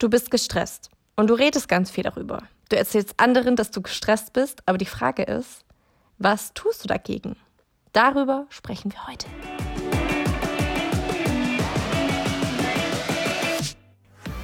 Du bist gestresst und du redest ganz viel darüber. Du erzählst anderen, dass du gestresst bist, aber die Frage ist, was tust du dagegen? Darüber sprechen wir heute.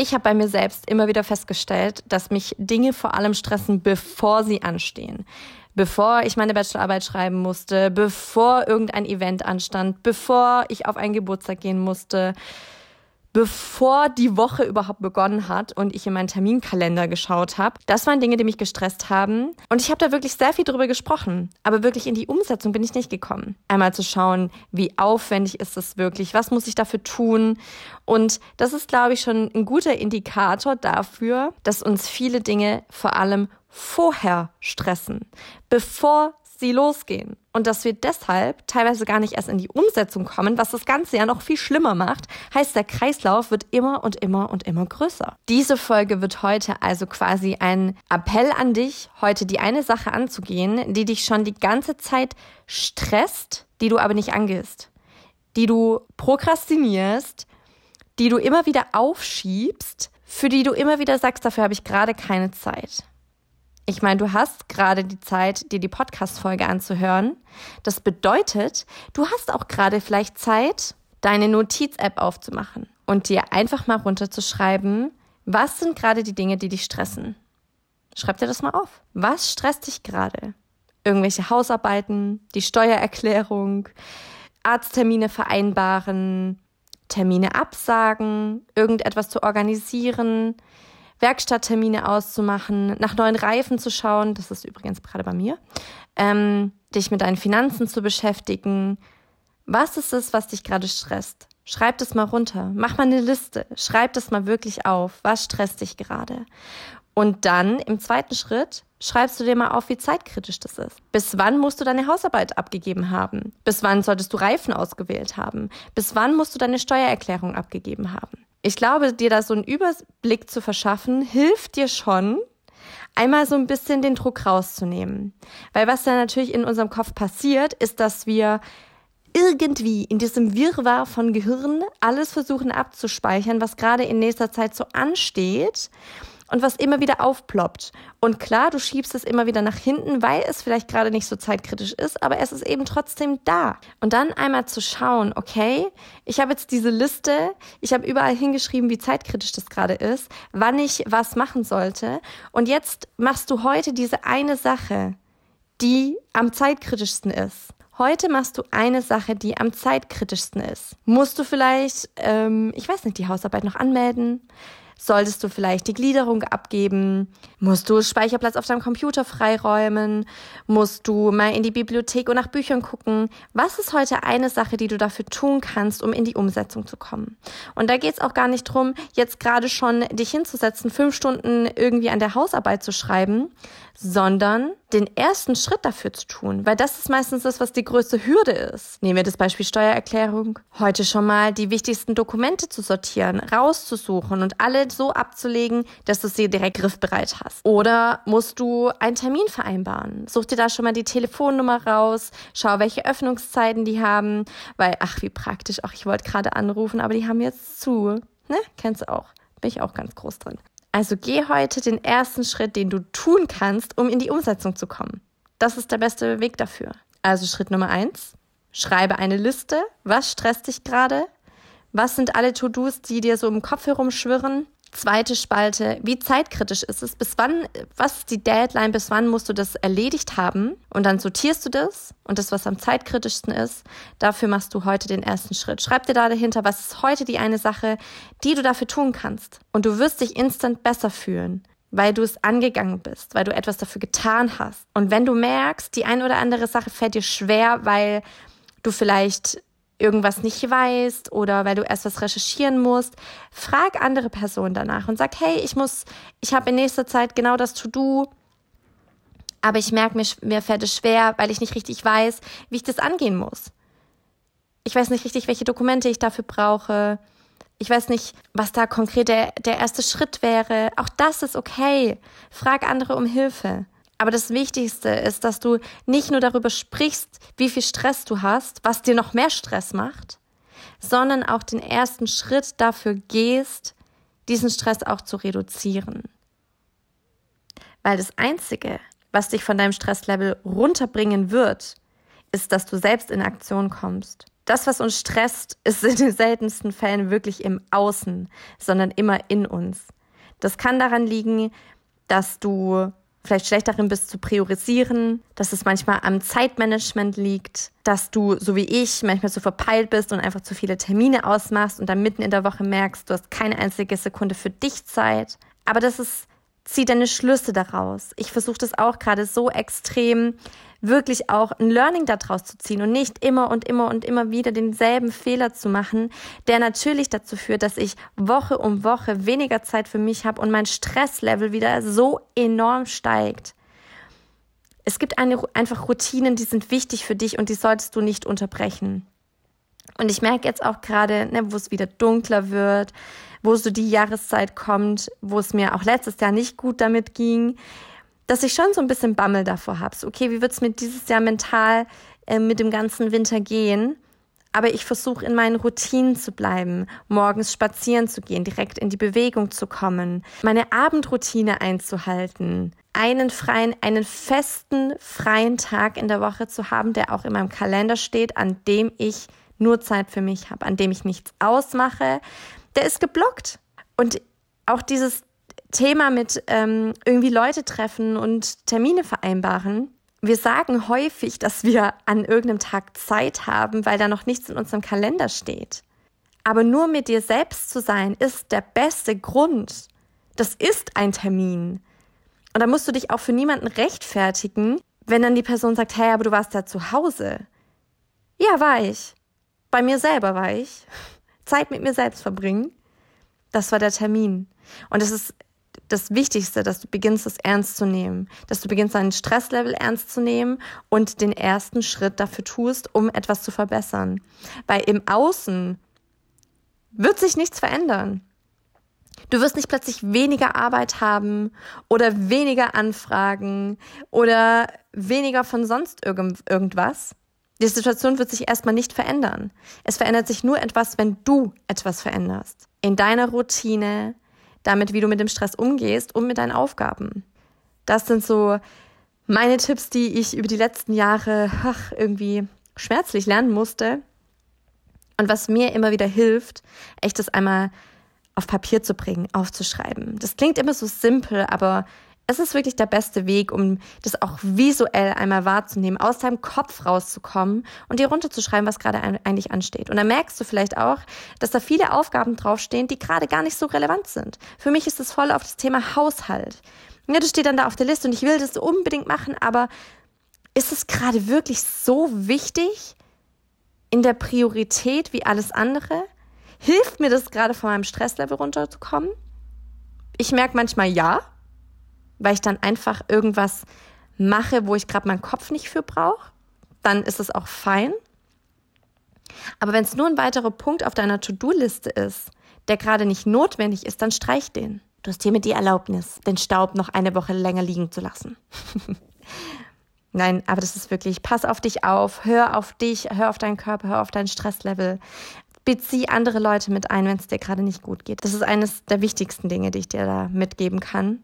Ich habe bei mir selbst immer wieder festgestellt, dass mich Dinge vor allem stressen, bevor sie anstehen. Bevor ich meine Bachelorarbeit schreiben musste, bevor irgendein Event anstand, bevor ich auf einen Geburtstag gehen musste, bevor die Woche überhaupt begonnen hat und ich in meinen Terminkalender geschaut habe. Das waren Dinge, die mich gestresst haben. Und ich habe da wirklich sehr viel drüber gesprochen. Aber wirklich in die Umsetzung bin ich nicht gekommen. Einmal zu schauen, wie aufwendig ist es wirklich, was muss ich dafür tun. Und das ist, glaube ich, schon ein guter Indikator dafür, dass uns viele Dinge vor allem vorher stressen, bevor sie losgehen. Und dass wir deshalb teilweise gar nicht erst in die Umsetzung kommen, was das Ganze ja noch viel schlimmer macht, heißt, der Kreislauf wird immer und immer und immer größer. Diese Folge wird heute also quasi ein Appell an dich, heute die eine Sache anzugehen, die dich schon die ganze Zeit stresst, die du aber nicht angehst, die du prokrastinierst, die du immer wieder aufschiebst, für die du immer wieder sagst, dafür habe ich gerade keine Zeit. Ich meine, du hast gerade die Zeit, dir die Podcast-Folge anzuhören. Das bedeutet, du hast auch gerade vielleicht Zeit, deine Notiz-App aufzumachen und dir einfach mal runterzuschreiben, was sind gerade die Dinge, die dich stressen. Schreib dir das mal auf. Was stresst dich gerade? Irgendwelche Hausarbeiten, die Steuererklärung, Arzttermine vereinbaren, Termine absagen, irgendetwas zu organisieren, Werkstatttermine auszumachen, nach neuen Reifen zu schauen, das ist übrigens gerade bei mir, ähm, dich mit deinen Finanzen zu beschäftigen. Was ist es, was dich gerade stresst? Schreib das mal runter, mach mal eine Liste, schreib das mal wirklich auf. Was stresst dich gerade? Und dann im zweiten Schritt schreibst du dir mal auf, wie zeitkritisch das ist. Bis wann musst du deine Hausarbeit abgegeben haben? Bis wann solltest du Reifen ausgewählt haben? Bis wann musst du deine Steuererklärung abgegeben haben? Ich glaube, dir da so einen Überblick zu verschaffen, hilft dir schon, einmal so ein bisschen den Druck rauszunehmen. Weil was da natürlich in unserem Kopf passiert, ist, dass wir irgendwie in diesem Wirrwarr von Gehirn alles versuchen abzuspeichern, was gerade in nächster Zeit so ansteht und was immer wieder aufploppt. Und klar, du schiebst es immer wieder nach hinten, weil es vielleicht gerade nicht so zeitkritisch ist, aber es ist eben trotzdem da. Und dann einmal zu schauen, okay, ich habe jetzt diese Liste, ich habe überall hingeschrieben, wie zeitkritisch das gerade ist, wann ich was machen sollte. Und jetzt machst du heute diese eine Sache, die am zeitkritischsten ist. Heute machst du eine Sache, die am zeitkritischsten ist. Musst du vielleicht, ähm, ich weiß nicht, die Hausarbeit noch anmelden? Solltest du vielleicht die Gliederung abgeben? Musst du Speicherplatz auf deinem Computer freiräumen? Musst du mal in die Bibliothek und nach Büchern gucken? Was ist heute eine Sache, die du dafür tun kannst, um in die Umsetzung zu kommen? Und da geht es auch gar nicht drum, jetzt gerade schon dich hinzusetzen, fünf Stunden irgendwie an der Hausarbeit zu schreiben, sondern den ersten Schritt dafür zu tun, weil das ist meistens das, was die größte Hürde ist. Nehmen wir das Beispiel Steuererklärung. Heute schon mal die wichtigsten Dokumente zu sortieren, rauszusuchen und alle so abzulegen, dass du sie direkt griffbereit hast. Oder musst du einen Termin vereinbaren? Such dir da schon mal die Telefonnummer raus, schau, welche Öffnungszeiten die haben, weil, ach, wie praktisch, ach, ich wollte gerade anrufen, aber die haben jetzt zu. Ne? Kennst du auch. Bin ich auch ganz groß drin. Also geh heute den ersten Schritt, den du tun kannst, um in die Umsetzung zu kommen. Das ist der beste Weg dafür. Also Schritt Nummer eins. Schreibe eine Liste. Was stresst dich gerade? Was sind alle To-Dos, die dir so im Kopf herumschwirren? Zweite Spalte, wie zeitkritisch ist es? Bis wann, was ist die Deadline? Bis wann musst du das erledigt haben? Und dann sortierst du das und das, was am zeitkritischsten ist, dafür machst du heute den ersten Schritt. Schreib dir da dahinter, was ist heute die eine Sache, die du dafür tun kannst. Und du wirst dich instant besser fühlen weil du es angegangen bist, weil du etwas dafür getan hast. Und wenn du merkst, die eine oder andere Sache fällt dir schwer, weil du vielleicht irgendwas nicht weißt oder weil du erst was recherchieren musst, frag andere Personen danach und sag, hey, ich muss, ich habe in nächster Zeit genau das To-Do. Aber ich merke, mir, mir fällt es schwer, weil ich nicht richtig weiß, wie ich das angehen muss. Ich weiß nicht richtig, welche Dokumente ich dafür brauche. Ich weiß nicht, was da konkret der, der erste Schritt wäre. Auch das ist okay. Frag andere um Hilfe. Aber das Wichtigste ist, dass du nicht nur darüber sprichst, wie viel Stress du hast, was dir noch mehr Stress macht, sondern auch den ersten Schritt dafür gehst, diesen Stress auch zu reduzieren. Weil das Einzige, was dich von deinem Stresslevel runterbringen wird, ist, dass du selbst in Aktion kommst. Das, was uns stresst, ist in den seltensten Fällen wirklich im Außen, sondern immer in uns. Das kann daran liegen, dass du vielleicht schlecht darin bist zu priorisieren, dass es manchmal am Zeitmanagement liegt, dass du, so wie ich, manchmal zu verpeilt bist und einfach zu viele Termine ausmachst und dann mitten in der Woche merkst, du hast keine einzige Sekunde für dich Zeit. Aber das ist, zieh deine Schlüsse daraus. Ich versuche das auch gerade so extrem wirklich auch ein Learning daraus zu ziehen und nicht immer und immer und immer wieder denselben Fehler zu machen, der natürlich dazu führt, dass ich Woche um Woche weniger Zeit für mich habe und mein Stresslevel wieder so enorm steigt. Es gibt eine, einfach Routinen, die sind wichtig für dich und die solltest du nicht unterbrechen. Und ich merke jetzt auch gerade, ne, wo es wieder dunkler wird, wo so die Jahreszeit kommt, wo es mir auch letztes Jahr nicht gut damit ging, dass ich schon so ein bisschen Bammel davor habe. So, okay, wie wird es mir dieses Jahr mental äh, mit dem ganzen Winter gehen? Aber ich versuche in meinen Routinen zu bleiben, morgens spazieren zu gehen, direkt in die Bewegung zu kommen, meine Abendroutine einzuhalten, einen freien, einen festen freien Tag in der Woche zu haben, der auch in meinem Kalender steht, an dem ich nur Zeit für mich habe, an dem ich nichts ausmache, der ist geblockt. Und auch dieses Thema mit ähm, irgendwie Leute treffen und Termine vereinbaren. Wir sagen häufig, dass wir an irgendeinem Tag Zeit haben, weil da noch nichts in unserem Kalender steht. Aber nur mit dir selbst zu sein, ist der beste Grund. Das ist ein Termin. Und da musst du dich auch für niemanden rechtfertigen, wenn dann die Person sagt, hey, aber du warst ja zu Hause. Ja, war ich. Bei mir selber war ich. Zeit mit mir selbst verbringen. Das war der Termin. Und es ist das Wichtigste, dass du beginnst, es ernst zu nehmen, dass du beginnst, dein Stresslevel ernst zu nehmen und den ersten Schritt dafür tust, um etwas zu verbessern. Weil im Außen wird sich nichts verändern. Du wirst nicht plötzlich weniger Arbeit haben oder weniger Anfragen oder weniger von sonst irgend, irgendwas. Die Situation wird sich erstmal nicht verändern. Es verändert sich nur etwas, wenn du etwas veränderst. In deiner Routine, damit, wie du mit dem Stress umgehst und mit deinen Aufgaben. Das sind so meine Tipps, die ich über die letzten Jahre ach, irgendwie schmerzlich lernen musste. Und was mir immer wieder hilft, echt das einmal auf Papier zu bringen, aufzuschreiben. Das klingt immer so simpel, aber es ist wirklich der beste Weg, um das auch visuell einmal wahrzunehmen, aus deinem Kopf rauszukommen und dir runterzuschreiben, was gerade eigentlich ansteht. Und dann merkst du vielleicht auch, dass da viele Aufgaben draufstehen, die gerade gar nicht so relevant sind. Für mich ist es voll auf das Thema Haushalt. Ja, das steht dann da auf der Liste und ich will das unbedingt machen, aber ist es gerade wirklich so wichtig in der Priorität wie alles andere? Hilft mir das gerade von meinem Stresslevel runterzukommen? Ich merke manchmal ja, weil ich dann einfach irgendwas mache, wo ich gerade meinen Kopf nicht für brauche, dann ist es auch fein. Aber wenn es nur ein weiterer Punkt auf deiner To-Do-Liste ist, der gerade nicht notwendig ist, dann streich den. Du hast hiermit die Erlaubnis, den Staub noch eine Woche länger liegen zu lassen. Nein, aber das ist wirklich, pass auf dich auf, hör auf dich, hör auf deinen Körper, hör auf dein Stresslevel bezieh andere Leute mit ein, wenn es dir gerade nicht gut geht. Das ist eines der wichtigsten Dinge, die ich dir da mitgeben kann.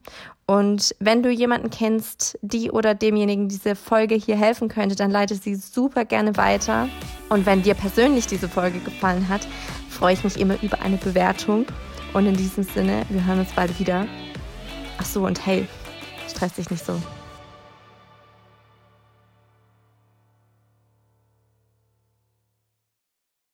Und wenn du jemanden kennst, die oder demjenigen diese Folge hier helfen könnte, dann leite sie super gerne weiter. Und wenn dir persönlich diese Folge gefallen hat, freue ich mich immer über eine Bewertung. Und in diesem Sinne, wir hören uns bald wieder. Ach so, und hey, stress dich nicht so.